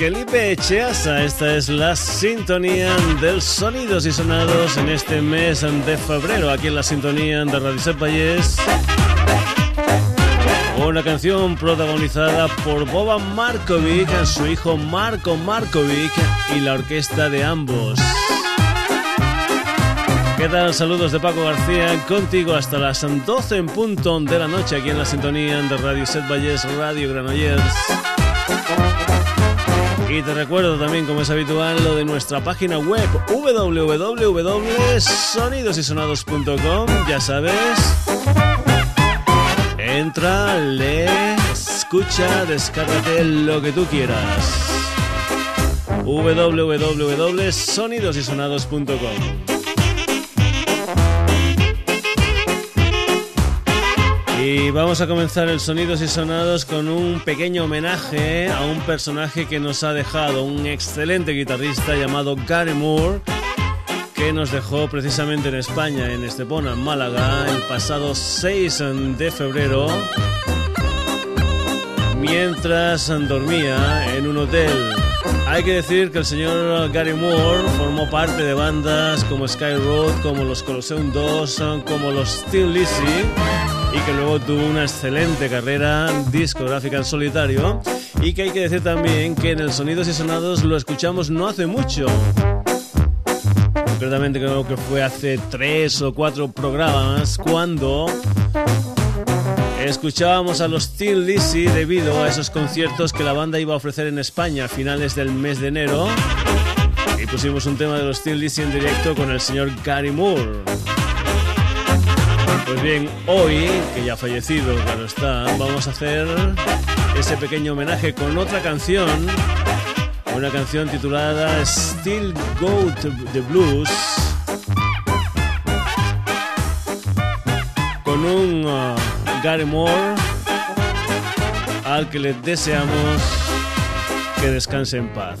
Felipe Echeasa. Esta es la sintonía del Sonidos y Sonados en este mes de febrero, aquí en la sintonía de Radio Set Una canción protagonizada por Boba Markovic, su hijo Marco Markovic y la orquesta de ambos. ¿Qué tal? Saludos de Paco García, contigo hasta las 12 en punto de la noche aquí en la sintonía de Radio Set Valles, Radio Granollers. Y te recuerdo también, como es habitual, lo de nuestra página web www.sonidosysonados.com. Ya sabes. Entra, lee, escucha, descárgate lo que tú quieras. www.sonidosysonados.com Y vamos a comenzar el Sonidos y Sonados con un pequeño homenaje a un personaje que nos ha dejado, un excelente guitarrista llamado Gary Moore, que nos dejó precisamente en España, en Estepona, Málaga, el pasado 6 de febrero, mientras dormía en un hotel. Hay que decir que el señor Gary Moore formó parte de bandas como Sky Road, como los Colosseum 2, como los Steel Lizzy y que luego tuvo una excelente carrera discográfica en solitario y que hay que decir también que en el Sonidos y Sonados lo escuchamos no hace mucho. Concretamente creo que fue hace tres o cuatro programas cuando escuchábamos a los Steel Lizzy debido a esos conciertos que la banda iba a ofrecer en España a finales del mes de enero y pusimos un tema de los Steel Lizzy en directo con el señor Gary Moore. Pues bien, hoy, que ya ha fallecido, claro está, vamos a hacer ese pequeño homenaje con otra canción, una canción titulada Still Go to the Blues, con un uh, Gary Moore al que le deseamos que descanse en paz.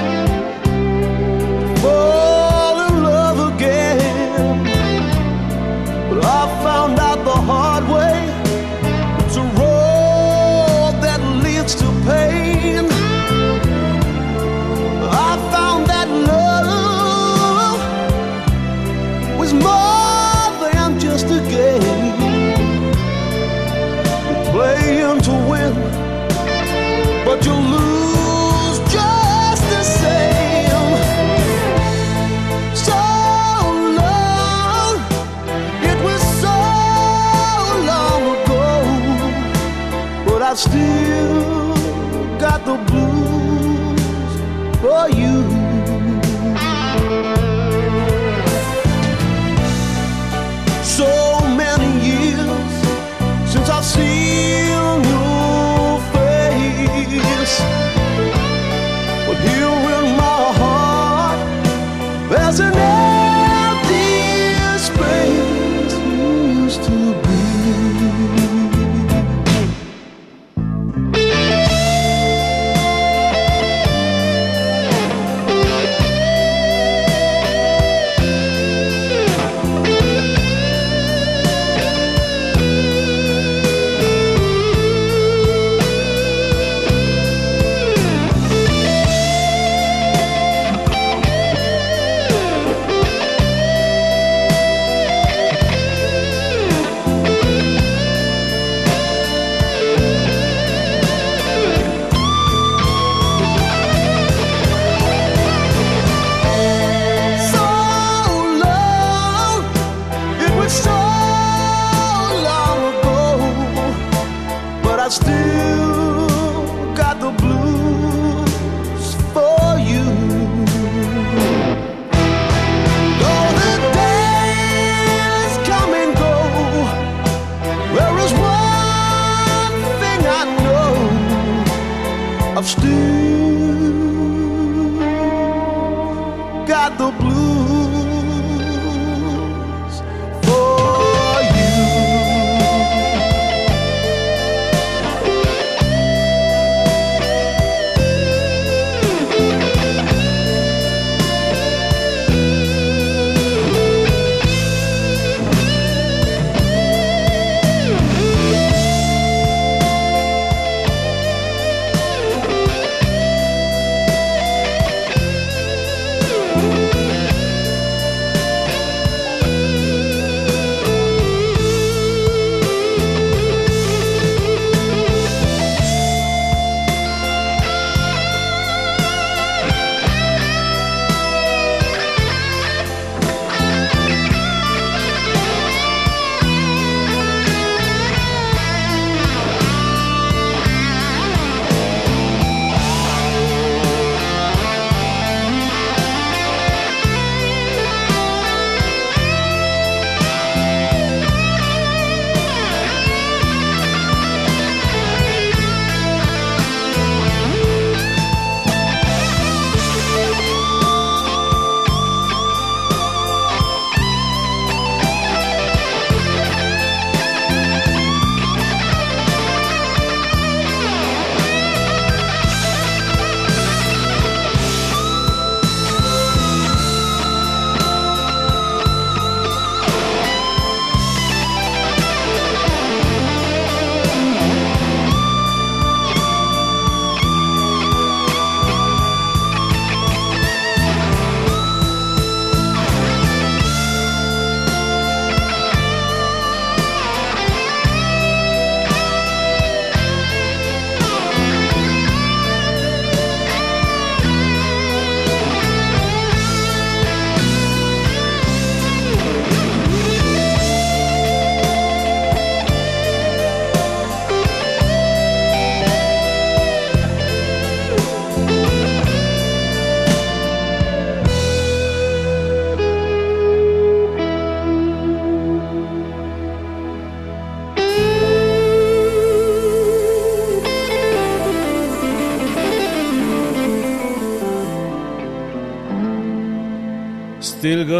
still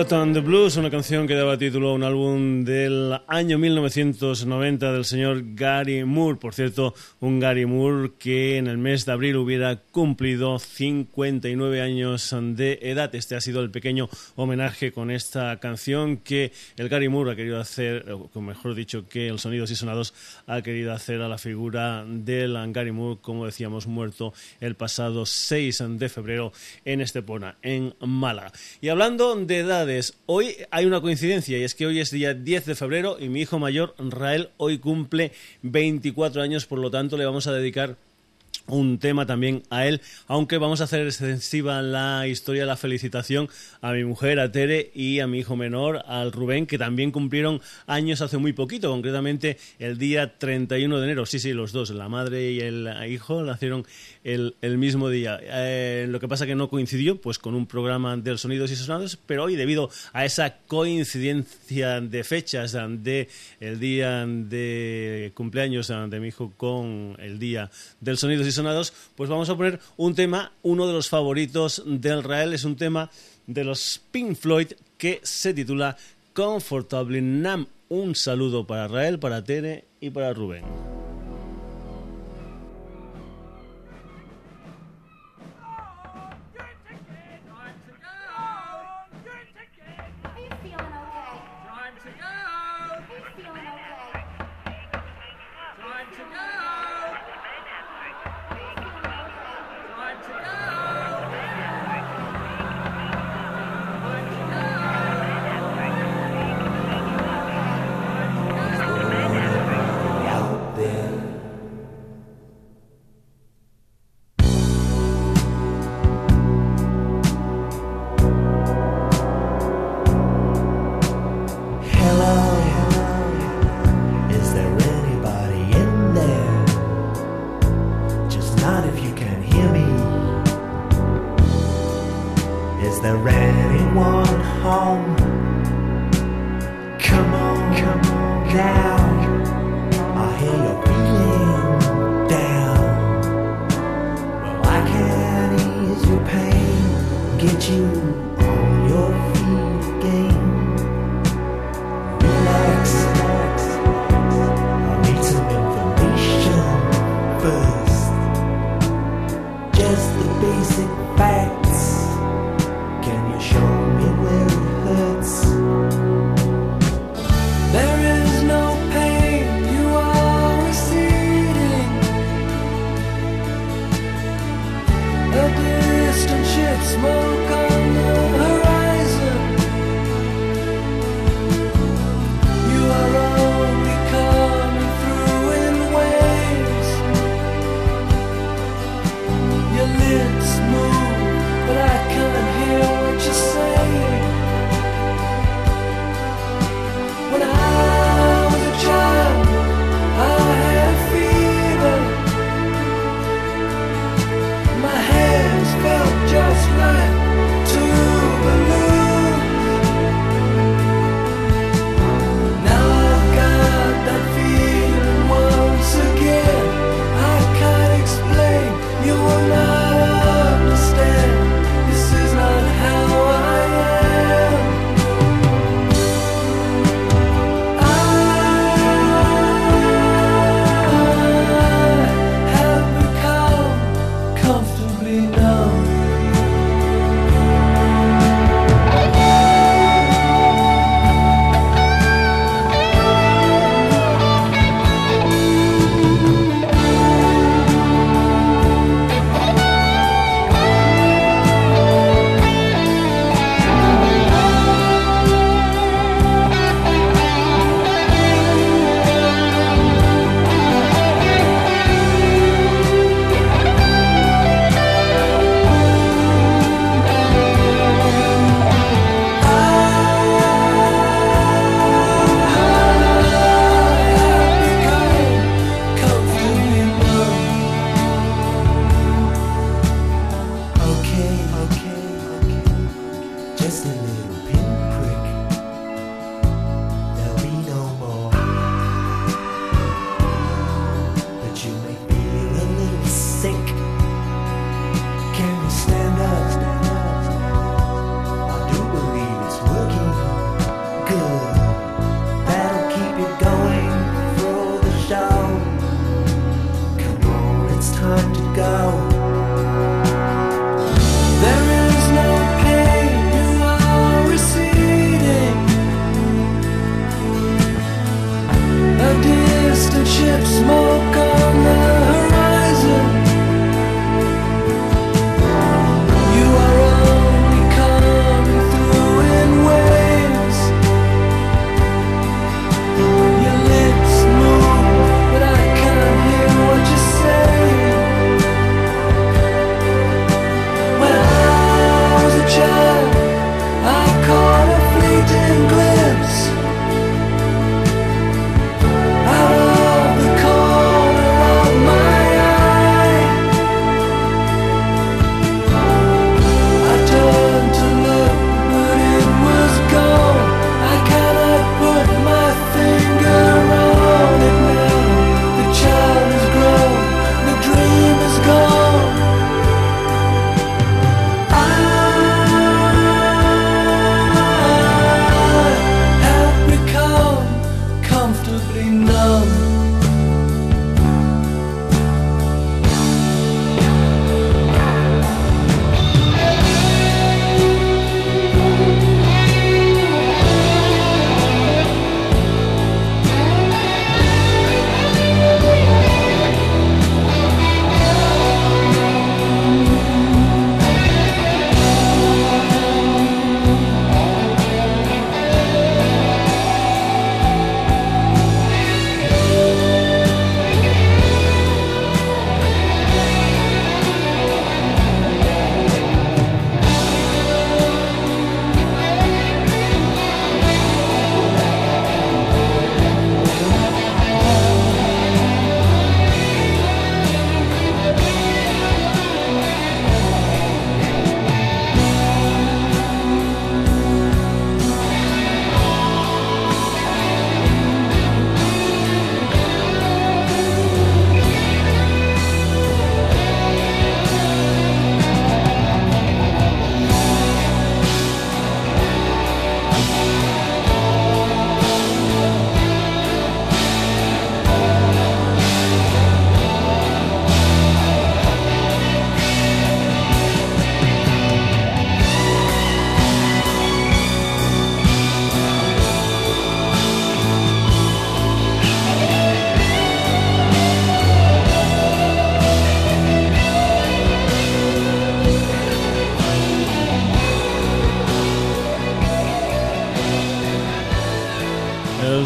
The Blues, una canción que daba título a un álbum del año 1990 del señor Gary Moore. Por cierto, un Gary Moore que en el mes de abril hubiera cumplido 59 años de edad. Este ha sido el pequeño homenaje con esta canción que el Gary Moore ha querido hacer, o mejor dicho, que el Sonidos y Sonados ha querido hacer a la figura del Gary Moore, como decíamos, muerto el pasado 6 de febrero en Estepona, en Málaga. Y hablando de edades, hoy hay una coincidencia y es que hoy es día 10 de febrero y mi hijo mayor, Rael, hoy cumple 24 años, por lo tanto le vamos a dedicar un tema también a él, aunque vamos a hacer extensiva la historia, la felicitación a mi mujer, a Tere y a mi hijo menor, al Rubén, que también cumplieron años hace muy poquito, concretamente el día 31 de enero. Sí, sí, los dos, la madre y el hijo, nacieron el, mismo día. Eh, lo que pasa que no coincidió pues con un programa de Sonidos y Sonados, pero hoy debido a esa coincidencia de fechas de el día de cumpleaños de mi hijo con el día del Sonidos y Sonados, pues vamos a poner un tema, uno de los favoritos del Rael, es un tema de los Pink Floyd que se titula Comfortably Nam. Un saludo para Rael, para Tere y para Rubén.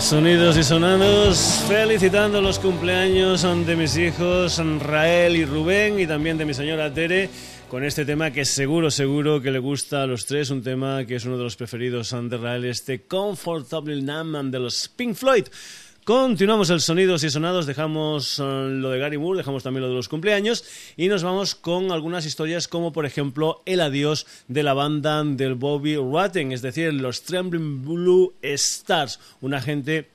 Sonidos y Sonados, felicitando los cumpleaños de mis hijos Rael y Rubén y también de mi señora Tere con este tema que seguro, seguro que le gusta a los tres, un tema que es uno de los preferidos de Rael, este Comfortable Numb de los Pink Floyd. Continuamos el Sonidos y Sonados, dejamos eh, lo de Gary Moore, dejamos también lo de los cumpleaños y nos vamos con algunas historias como por ejemplo el adiós de la banda del Bobby Rotten, es decir, los Trembling Blue Stars, una gente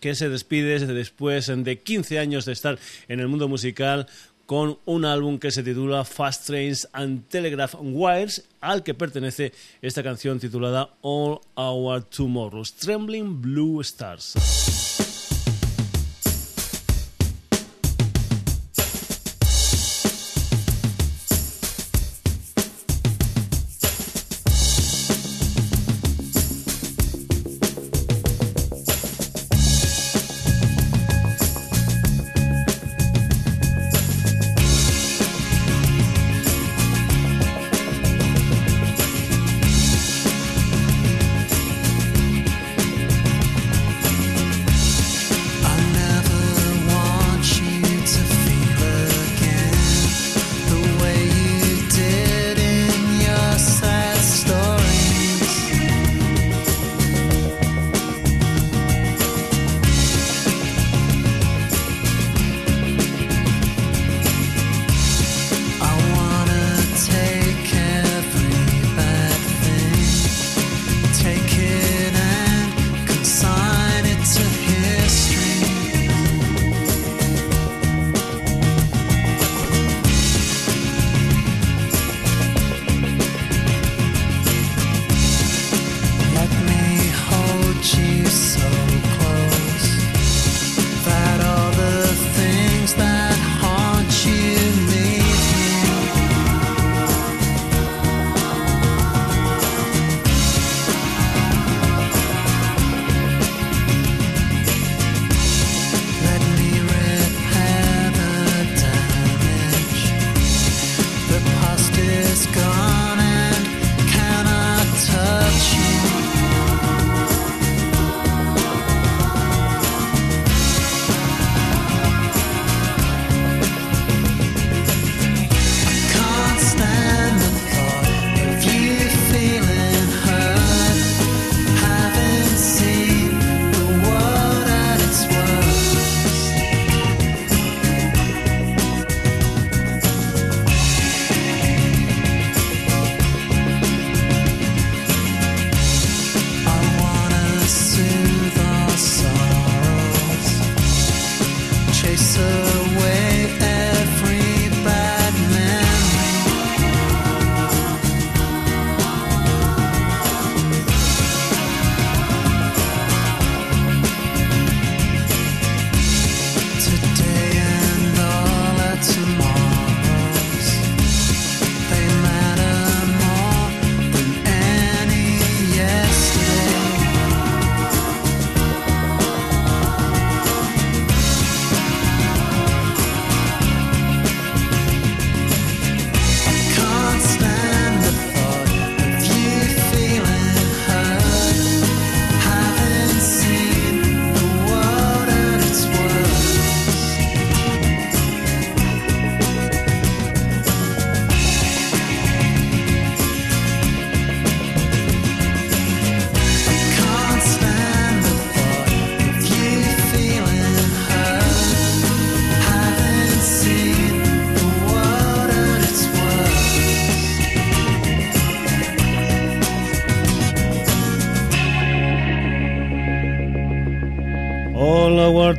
que se despide después de 15 años de estar en el mundo musical con un álbum que se titula Fast Trains and Telegraph Wires, al que pertenece esta canción titulada All Our Tomorrows, Trembling Blue Stars.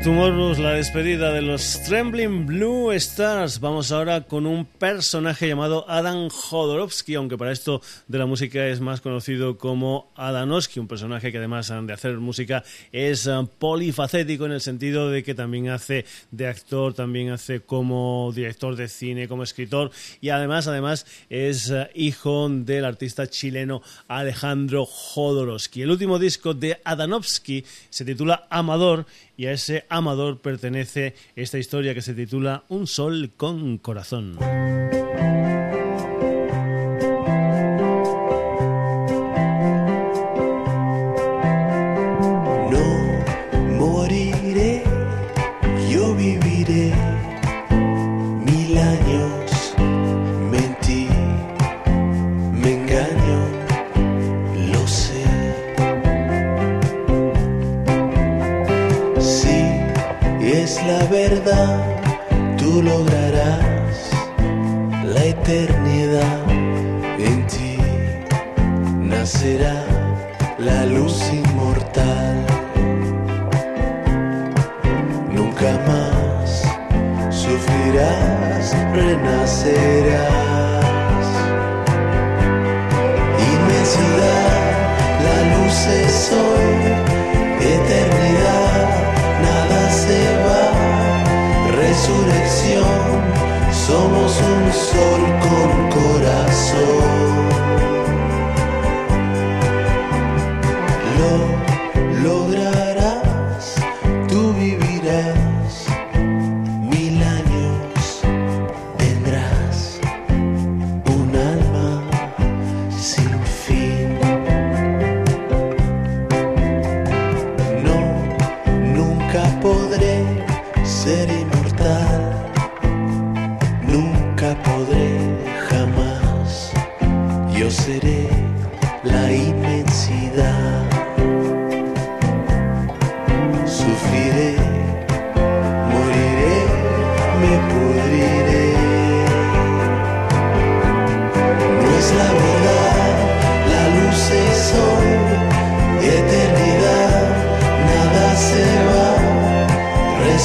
Tomorrow, la despedida de los Trembling Blue Stars. Vamos ahora con un personaje llamado Adam Jodorowsky, aunque para esto de la música es más conocido como Adanowski, un personaje que además de hacer música es eh, polifacético en el sentido de que también hace de actor, también hace como director de cine, como escritor y además, además es eh, hijo del artista chileno Alejandro Jodorowsky. El último disco de Adanovsky se titula Amador y a ese amador pertenece esta historia que se titula Un sol con corazón.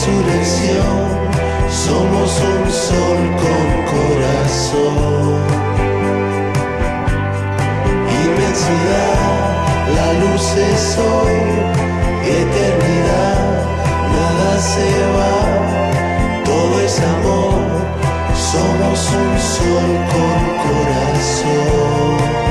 Resurrección, somos un sol con corazón. Inmensidad, la luz es hoy, eternidad, nada se va, todo es amor, somos un sol con corazón.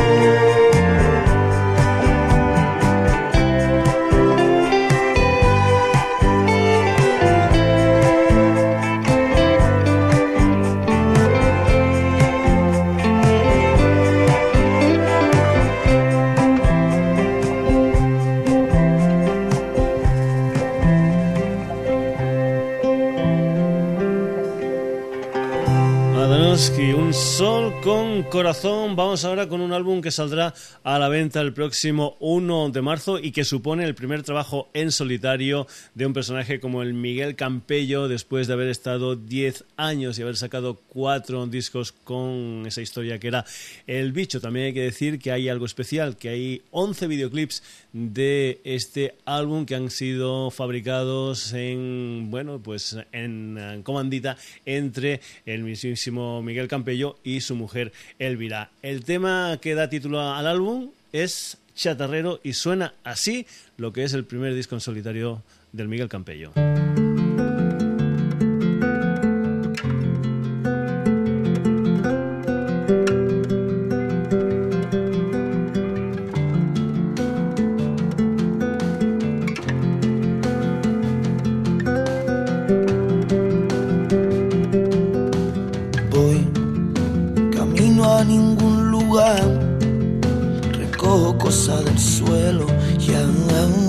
Corazón. Vamos ahora con un álbum que saldrá a la venta el próximo 1 de marzo y que supone el primer trabajo en solitario de un personaje como el Miguel Campello después de haber estado 10 años y haber sacado cuatro discos con esa historia que era El Bicho. También hay que decir que hay algo especial, que hay 11 videoclips de este álbum que han sido fabricados en, bueno, pues en, comandita entre el mismísimo Miguel Campello y su mujer Elvira. El tema que da título al álbum es Chatarrero y suena así lo que es el primer disco en solitario del Miguel Campello. Recojo cosas del suelo, ya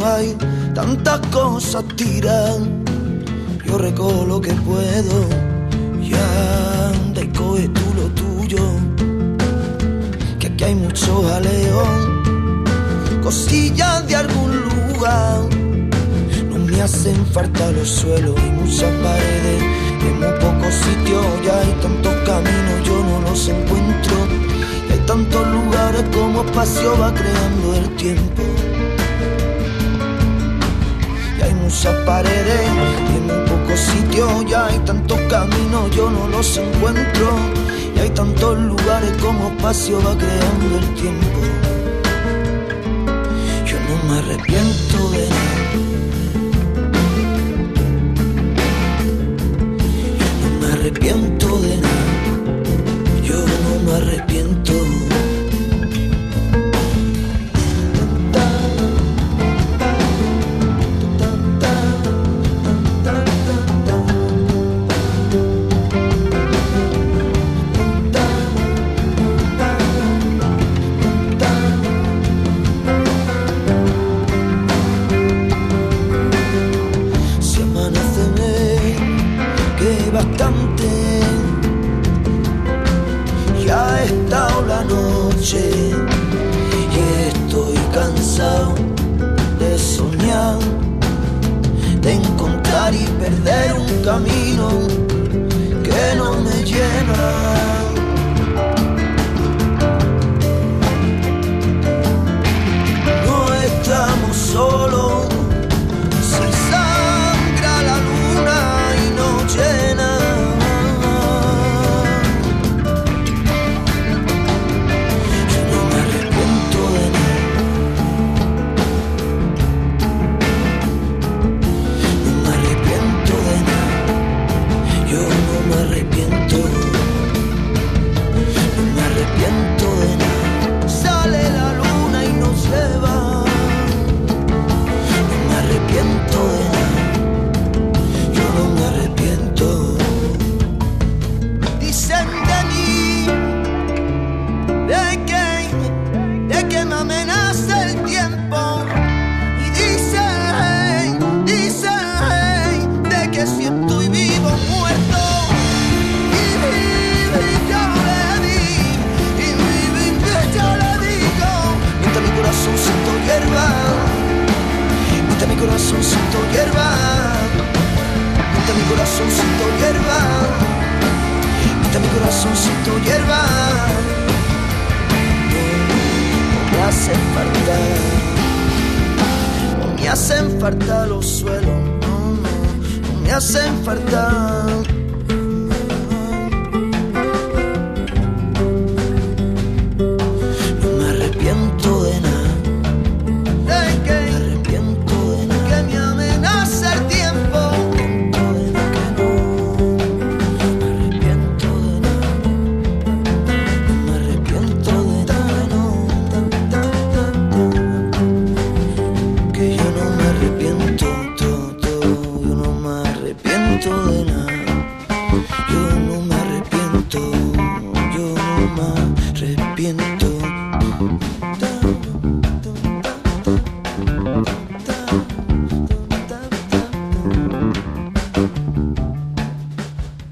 hay tantas cosas tiran. Yo recojo lo que puedo, ya anda y coge tú lo tuyo, que aquí hay mucho jaleo, cosillas de algún lugar. No me hacen falta los suelos y muchas paredes. En muy pocos sitios ya hay tantos caminos, yo no los encuentro. Tantos lugares como espacio va creando el tiempo. Y hay muchas paredes y en muy pocos sitios ya hay tantos caminos, yo no los encuentro. Y hay tantos lugares como espacio va creando el tiempo. Yo no me arrepiento de nada.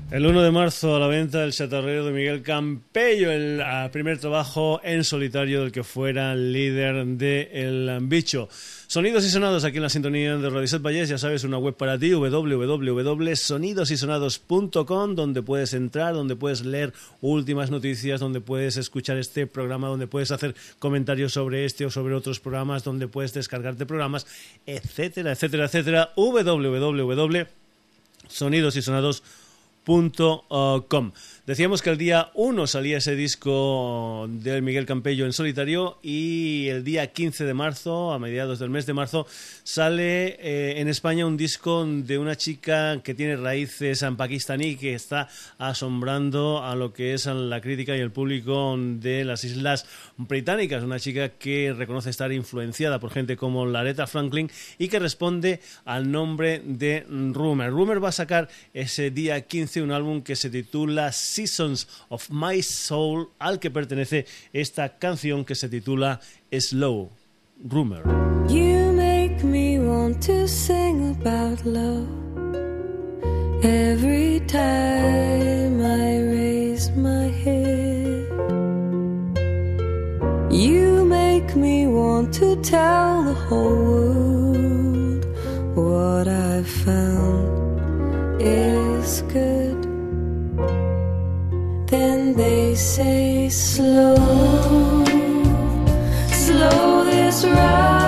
A la venta el chatarrero de Miguel Campello, el ah, primer trabajo en solitario del que fuera líder de El Bicho. Sonidos y sonados aquí en la sintonía de Radio Set Valles, ya sabes, una web para ti, www.sonidosysonados.com, donde puedes entrar, donde puedes leer últimas noticias, donde puedes escuchar este programa, donde puedes hacer comentarios sobre este o sobre otros programas, donde puedes descargarte programas, etcétera, etcétera, etcétera. www.sonidosysonados.com com. Decíamos que el día 1 salía ese disco de Miguel Campello en solitario y el día 15 de marzo, a mediados del mes de marzo, sale eh, en España un disco de una chica que tiene raíces en pakistaní que está asombrando a lo que es la crítica y el público de las Islas Británicas. Una chica que reconoce estar influenciada por gente como Laretta Franklin y que responde al nombre de Rumor. Rumor va a sacar ese día 15 un álbum que se titula Seasons of My Soul, al que pertenece esta canción que se titula Slow Rumor. You make me want to sing about love every time I raise my head. You make me want to tell the whole world what I've found is good. Then they say, slow, slow this ride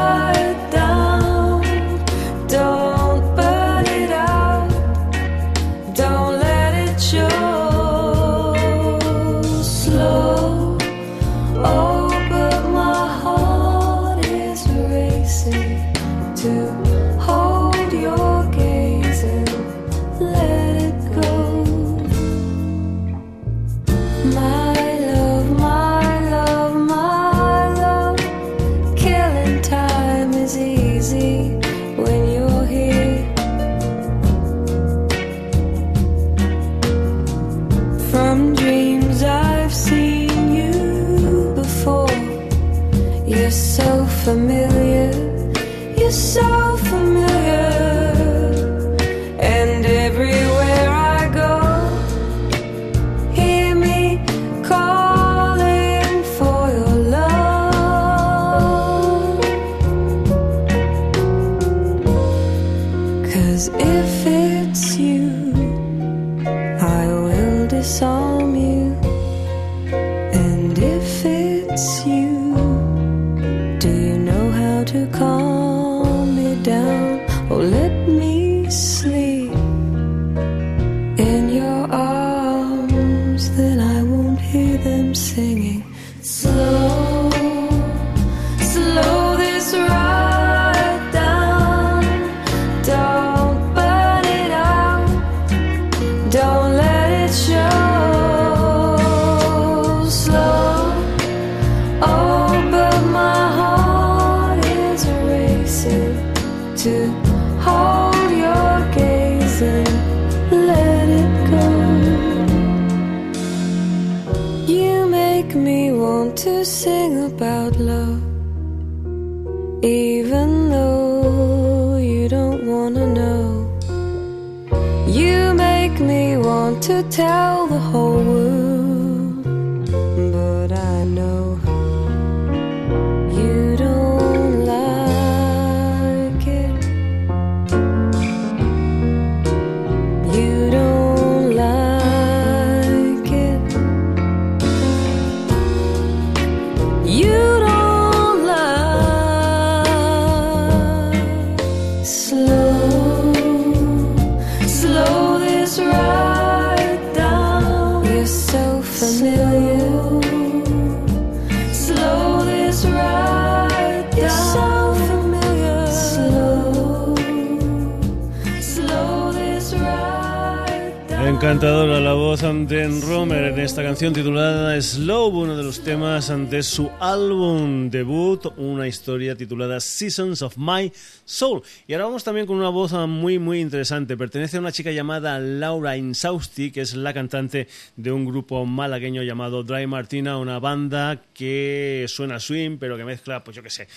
canción titulada Slow, uno de los temas de su álbum debut, una historia titulada Seasons of My Soul. Y ahora vamos también con una voz muy muy interesante. Pertenece a una chica llamada Laura Insausti, que es la cantante de un grupo malagueño llamado Dry Martina, una banda que suena swing, pero que mezcla, pues yo qué sé,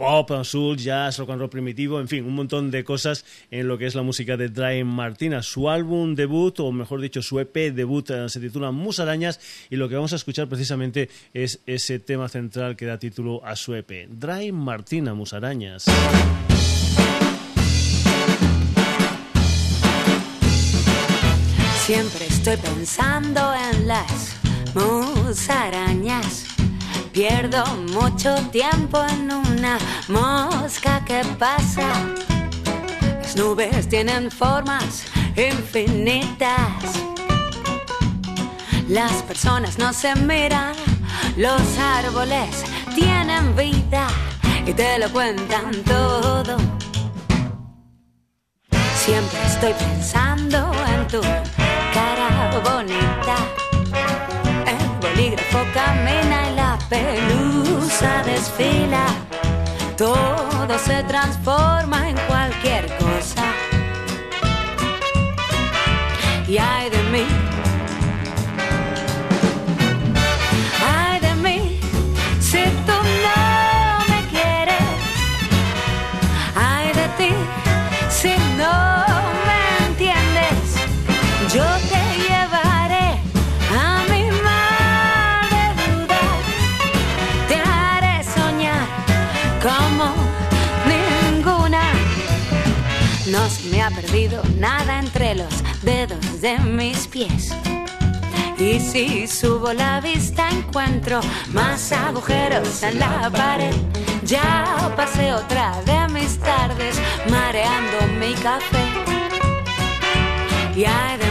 pop, soul, jazz, rock and roll primitivo, en fin, un montón de cosas en lo que es la música de Dry Martina. Su álbum debut, o mejor dicho, su EP debut, eh, se titula Musarañas y lo que vamos a escuchar precisamente es ese tema central que da título a su EP. Dry Martina, Musarañas. Siempre estoy pensando en las musarañas. Pierdo mucho tiempo en una mosca que pasa. Las nubes tienen formas infinitas. Las personas no se miran, los árboles tienen vida y te lo cuentan todo. Siempre estoy pensando en tu cara bonita. El bolígrafo camina y la pelusa desfila. Todo se transforma en cualquier cosa. Perdido nada entre los dedos de mis pies. Y si subo la vista encuentro más agujeros en la pared. Ya pasé otra de mis tardes mareando mi café. Y ay de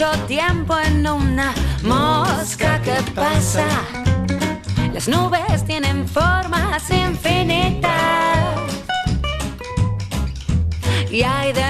mucho tiempo en una mosca que pasa. Las nubes tienen formas infinitas. Y hay de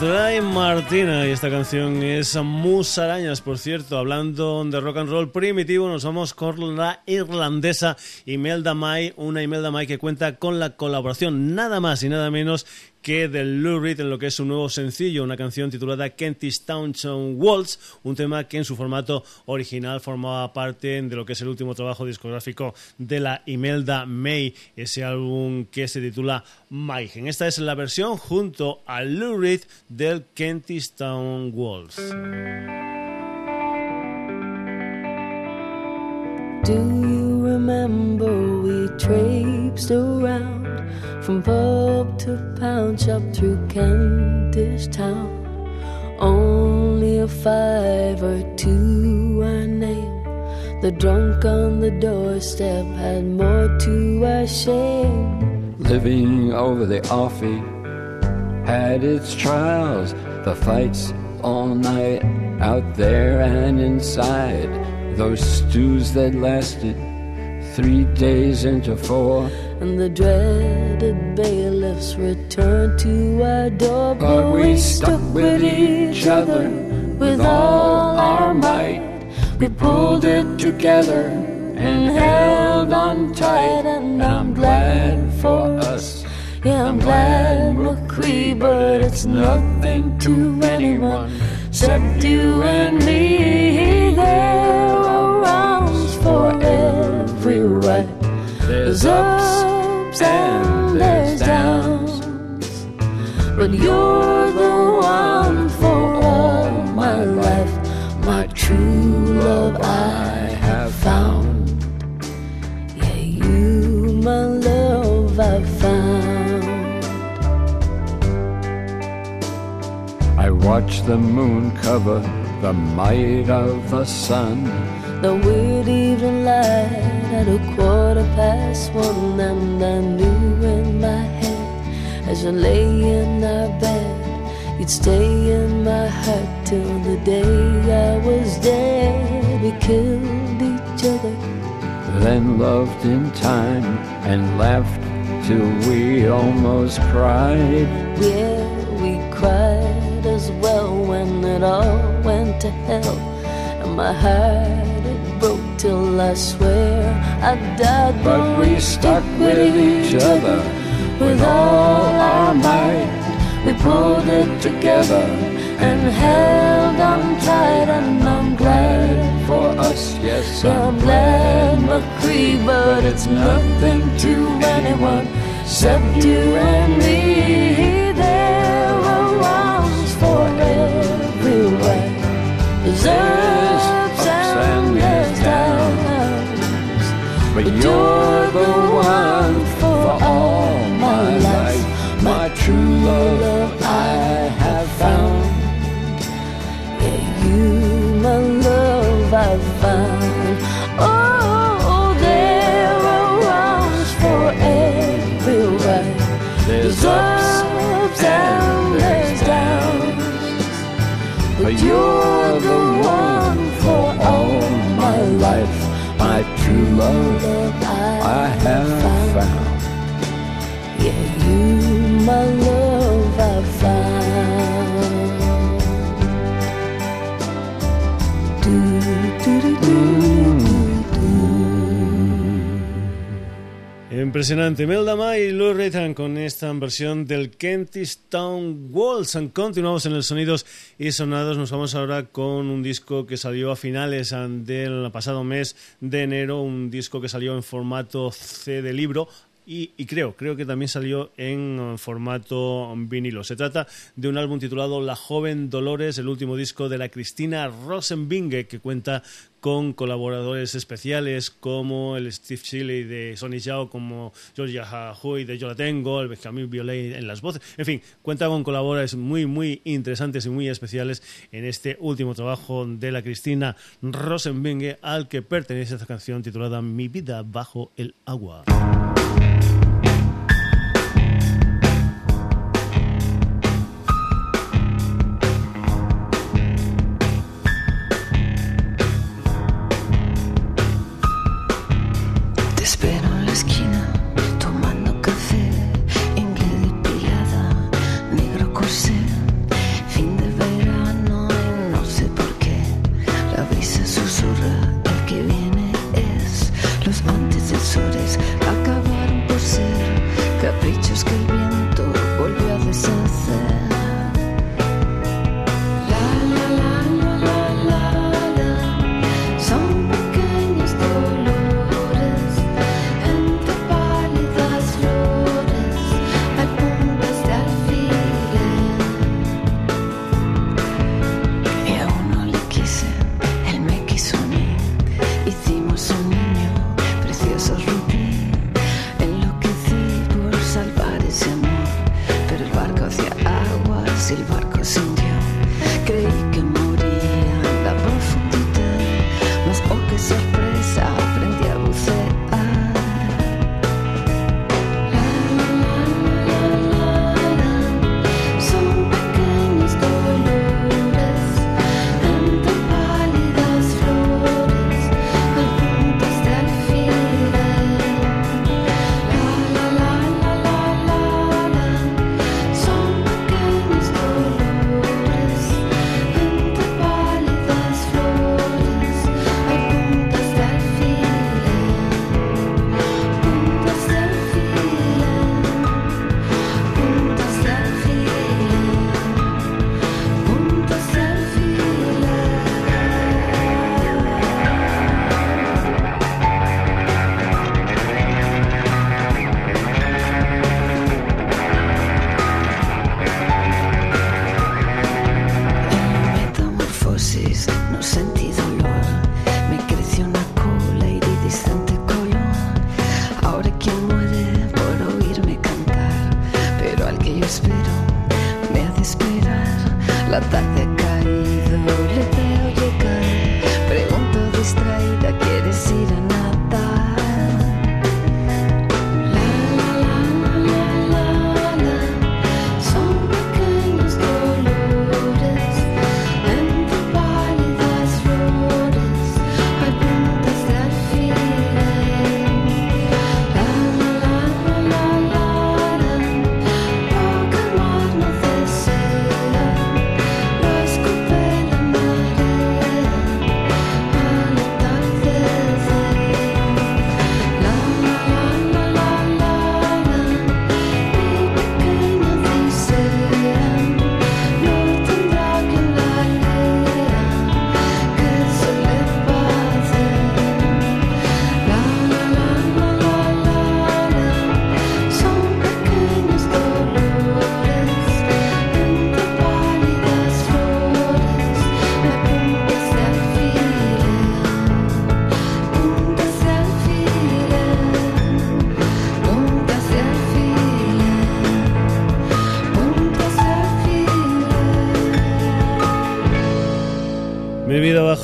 Dry Martina y esta canción es Musarañas, por cierto. Hablando de rock and roll primitivo, nos vamos con la irlandesa Imelda May, una Imelda May que cuenta con la colaboración nada más y nada menos que del Lou Reed en lo que es su nuevo sencillo, una canción titulada Kentish Townshend Waltz, un tema que en su formato original formaba parte de lo que es el último trabajo discográfico de la Imelda May, ese álbum que se titula Mayhem. Esta es la versión junto a Lou Reed del Kentish Town Waltz. Remember we traipsed around from pub to pound shop through Kentish Town? Only a five or two our name. The drunk on the doorstep had more to our shame. Living over the offie had its trials, the fights all night out there and inside. Those stews that lasted three days into four. And the dreaded bailiffs returned to our door. But we stuck with each other with all our might. We pulled it together and held on tight. And I'm glad for us. Yeah, I'm glad we're McCree, but it's nothing to anyone except you and me. There are for every right. There's ups and there's downs. But you're the one for all my life, my true love I have found. Yeah, you, my love, I found. I watch the moon cover the might of the sun. The weird evening light at a quarter past one, and I knew in my head as I lay in our bed, you'd stay in my heart till the day I was dead. We killed each other, Then loved in time and laughed till we almost cried. yeah, we cried as well when it all went to hell, and my heart till I swear I died. But we stuck with each other with all our might. We pulled it together and held on tight, and I'm glad For us, yes, I'm glad McCree, but it's nothing to anyone except you and me. There are wrongs for everywhere. There's But you're the one for all my life, my true love I have found. Yeah, you, my love, I've found. Oh, there are wrongs for everywhere. There's ups and there's downs. But you're the one for all my life, my true love Impresionante. Melda May y Lou Reed con esta versión del Kentish Town Waltz. Continuamos en el Sonidos y Sonados. Nos vamos ahora con un disco que salió a finales del pasado mes de enero. Un disco que salió en formato C de libro. Y, y creo, creo que también salió en eh, formato vinilo. Se trata de un álbum titulado La joven Dolores, el último disco de la Cristina Rosenbinge, que cuenta con colaboradores especiales como el Steve Chile de Sonny Yao, como Georgia Huy de Yo la Tengo, el Benjamin Violet en las voces. En fin, cuenta con colaboradores muy, muy interesantes y muy especiales en este último trabajo de la Cristina Rosenbinge, al que pertenece esta canción titulada Mi vida bajo el agua.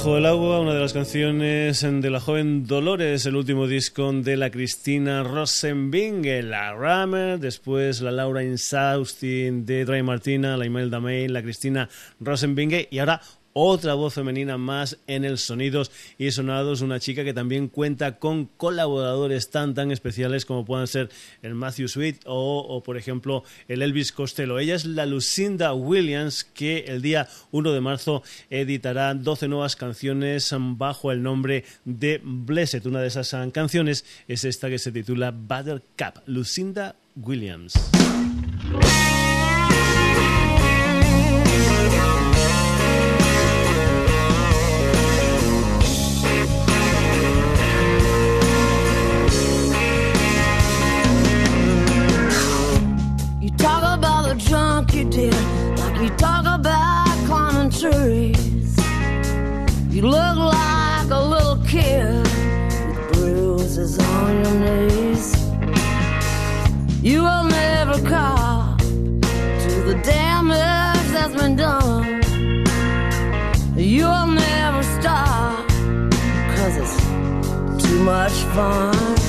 Bajo el agua, una de las canciones de la joven Dolores, el último disco de la Cristina Rosenbinge, la Rammer, después la Laura Insaustin de Dry Martina, la Imelda May, la Cristina Rosenbinge y ahora otra voz femenina más en el Sonidos y Sonados, una chica que también cuenta con colaboradores tan tan especiales como puedan ser el Matthew Sweet o, por ejemplo el Elvis Costello. Ella es la Lucinda Williams que el día 1 de marzo editará 12 nuevas canciones bajo el nombre de Blessed. Una de esas canciones es esta que se titula Buttercup. Lucinda Williams. Much fun.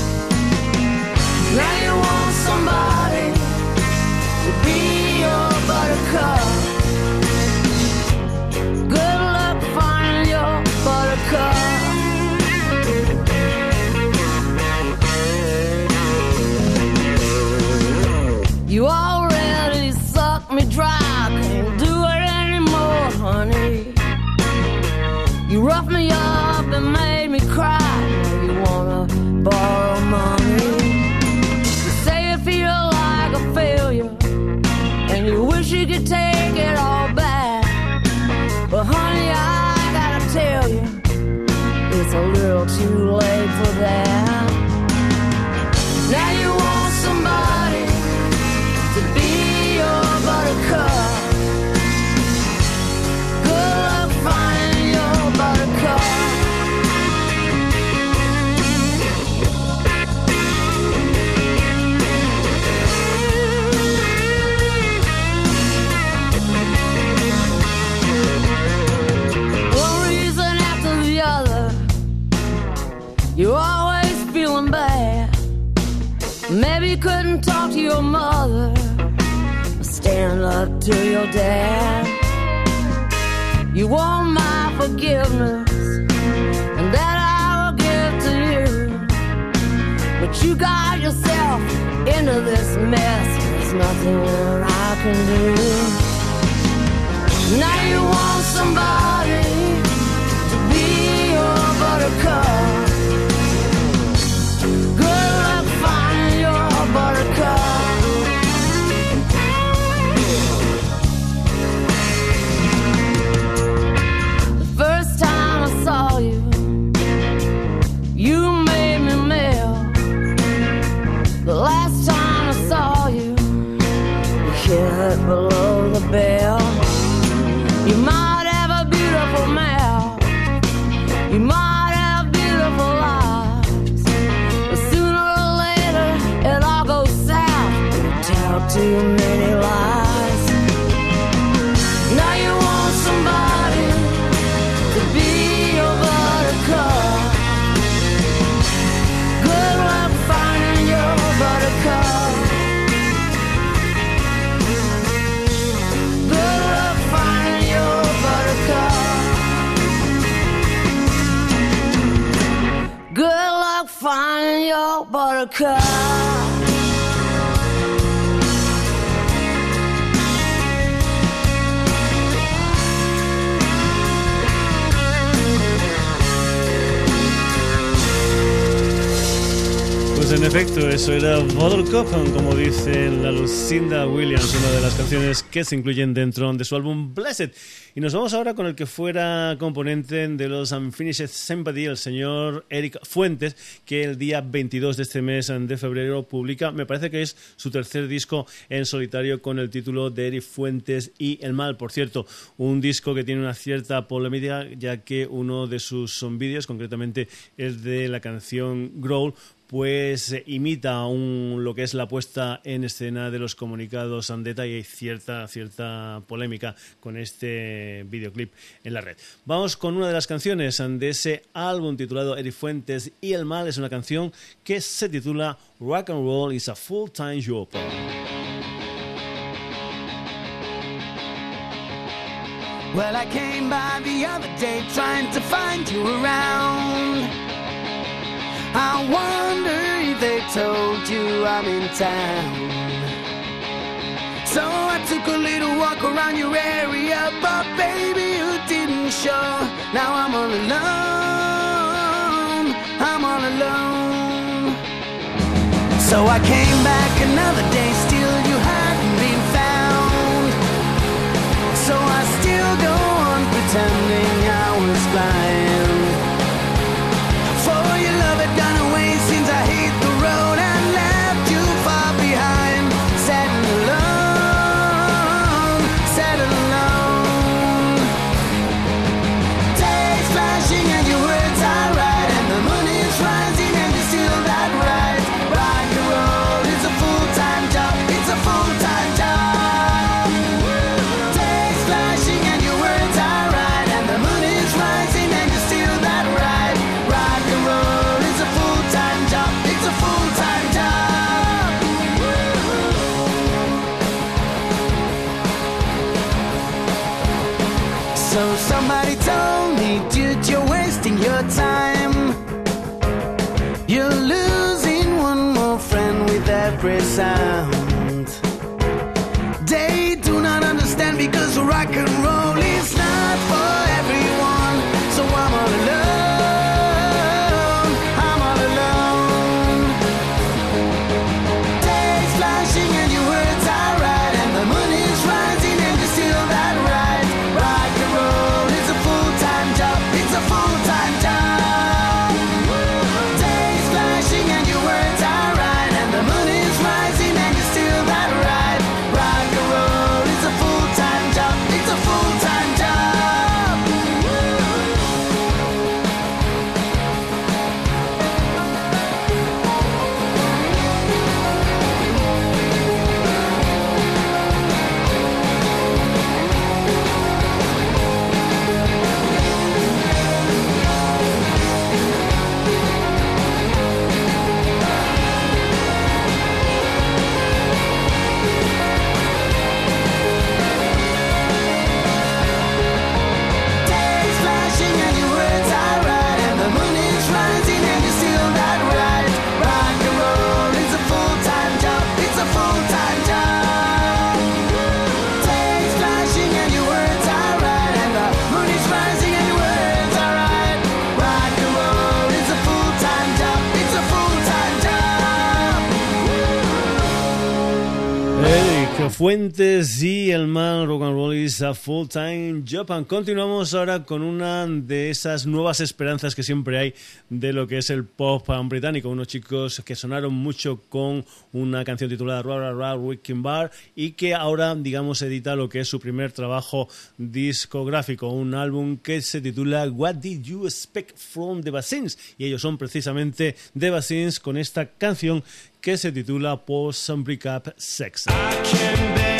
Efecto, eso era Buttercup, como dice la Lucinda Williams, una de las canciones que se incluyen dentro de su álbum Blessed. Y nos vamos ahora con el que fuera componente de los Unfinished Sympathy, el señor Eric Fuentes, que el día 22 de este mes de febrero publica, me parece que es su tercer disco en solitario con el título de Eric Fuentes y El Mal. Por cierto, un disco que tiene una cierta polémica, ya que uno de sus vídeos, concretamente el de la canción Growl, pues eh, imita un, lo que es la puesta en escena de los comunicados Andeta y hay cierta, cierta polémica con este videoclip en la red. Vamos con una de las canciones de ese álbum titulado Eric Fuentes y el mal es una canción que se titula Rock and Roll is a Full-Time Job. Well, I came by the other day trying to find you around. I wonder if they told you I'm in town. So I took a little walk around your area, but baby, you didn't show. Now I'm all alone. I'm all alone. So I came back another day, still you hadn't been found. So I still go on pretending I was blind. Fuentes y el mal rock and roll is a full time job. And continuamos ahora con una de esas nuevas esperanzas que siempre hay de lo que es el pop británico. Unos chicos que sonaron mucho con una canción titulada Ra Ra Wicked Bar y que ahora, digamos, edita lo que es su primer trabajo discográfico, un álbum que se titula What Did You Expect from the Vaccines? Y ellos son precisamente The Vaccines con esta canción que se titula Breakup Sex. Breakup sex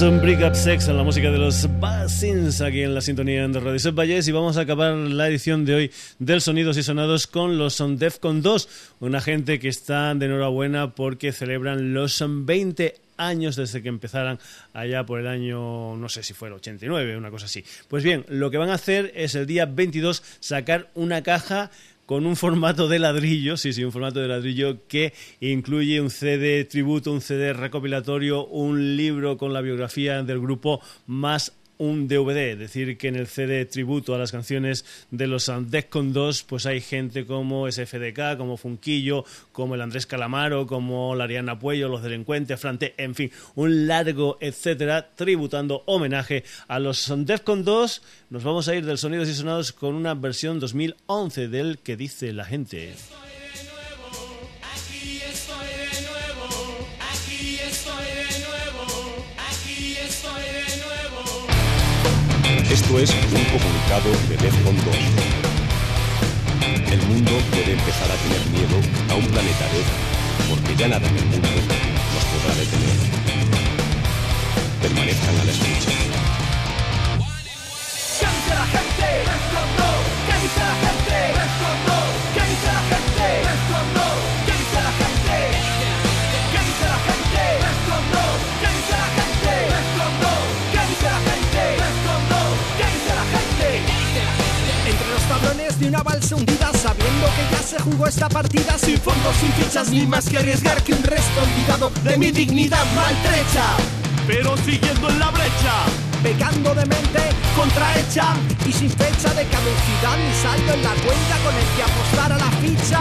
los Brick Up Sex en la música de los Bassins aquí en la sintonía de Radio Set Valles y vamos a acabar la edición de hoy del Sonidos y Sonados con los Son Defcon 2, una gente que está de enhorabuena porque celebran los 20 años desde que empezaran allá por el año, no sé si fue el 89, una cosa así. Pues bien, lo que van a hacer es el día 22 sacar una caja con un formato de ladrillo, sí, sí, un formato de ladrillo que incluye un CD tributo, un CD recopilatorio, un libro con la biografía del grupo, más un DVD, decir, que en el CD tributo a las canciones de los Defcon 2, pues hay gente como SFDK, como Funquillo, como el Andrés Calamaro, como la Ariana Puello, los Delincuentes, Frante, en fin, un largo etcétera, tributando homenaje a los Defcon 2. Nos vamos a ir del Sonidos y Sonados con una versión 2011 del que dice la gente. Esto es un comunicado de Defcon 2. El mundo puede empezar a tener miedo a un planeta Earth, porque ya nada en el mundo nos podrá detener. Permanezcan a la escucha. ¿Qué dice la gente? Balsa hundida, sabiendo que ya se jugó esta partida sin fondos, sin fichas, ni más que arriesgar que un resto olvidado de mi dignidad maltrecha. Pero siguiendo en la brecha. Pecando de mente contrahecha y sin fecha de caducidad ni saldo en la cuenta con el que apostar a la ficha.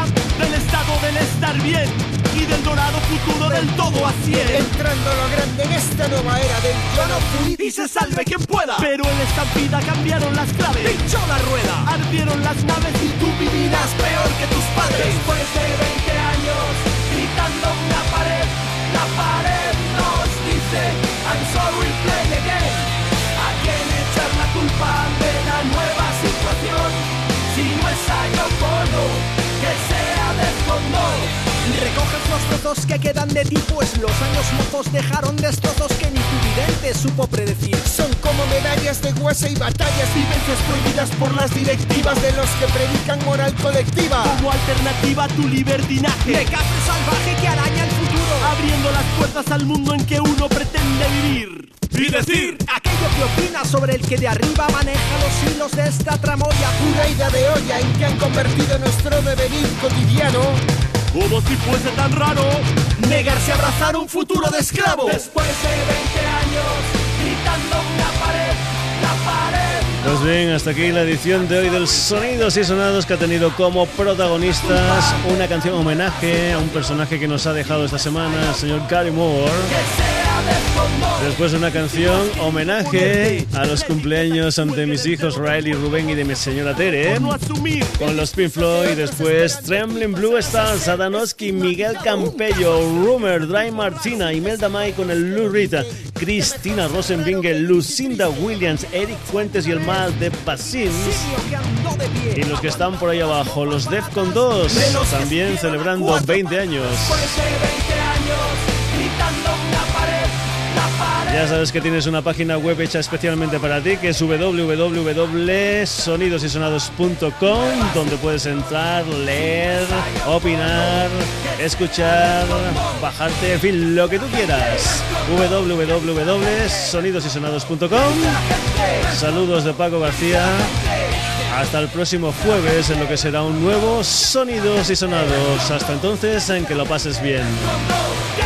Del estar bien y del dorado futuro del todo a cien. Entrando a lo grande en esta nueva era del yo no fui Y se salve quien pueda. Pero en la estampida cambiaron las claves. pinchó la rueda. Ardieron las naves y tú vivirás peor que tus padres. Después de 20 años, gritando una pared, la pared nos dice, I'm sorry, play Recoges los trozos que quedan de ti, pues los años mozos dejaron destrozos que ni tu vidente supo predecir. Son como medallas de hueso y batallas, vivencias prohibidas por las directivas de los que predican moral colectiva. Como alternativa a tu libertinaje. De cafre salvaje que araña el futuro. Abriendo las puertas al mundo en que uno pretende vivir. Y decir Aquello que opina sobre el que de arriba maneja los hilos de esta tramoya. Una ida de olla en que han convertido nuestro devenir cotidiano. Como si fuese tan raro Negarse a abrazar un futuro de esclavo. Después de 20 años, gritando una pared, la pared. Pues bien, hasta aquí la edición de hoy del Sonidos y Sonados que ha tenido como protagonistas una canción homenaje a un personaje que nos ha dejado esta semana, el señor Gary Moore. Después una canción homenaje a los cumpleaños de mis hijos Riley, Rubén y de mi señora Tere. Asumir Con los Pink Floyd después Trembling Blue Stars, Adanoski, Miguel Campello, Rumor, Dry Martina, Imelda May con el Lou Rita, Cristina Rosenbingel, Lucinda Williams, Eric Fuentes y el mal de Basins. Y los que están por ahí abajo, los Defcon 2, también celebrando 20 años. Ya sabes que tienes una página web hecha especialmente para ti, que es www.sonidosysonados.com, donde puedes entrar, leer, opinar, escuchar, bajarte, en fin, lo que tú quieras. www.sonidosysonados.com. Saludos de Paco García. Hasta el próximo jueves en lo que será un nuevo Sonidos y Sonados. Hasta entonces, en que lo pases bien. ¿Qué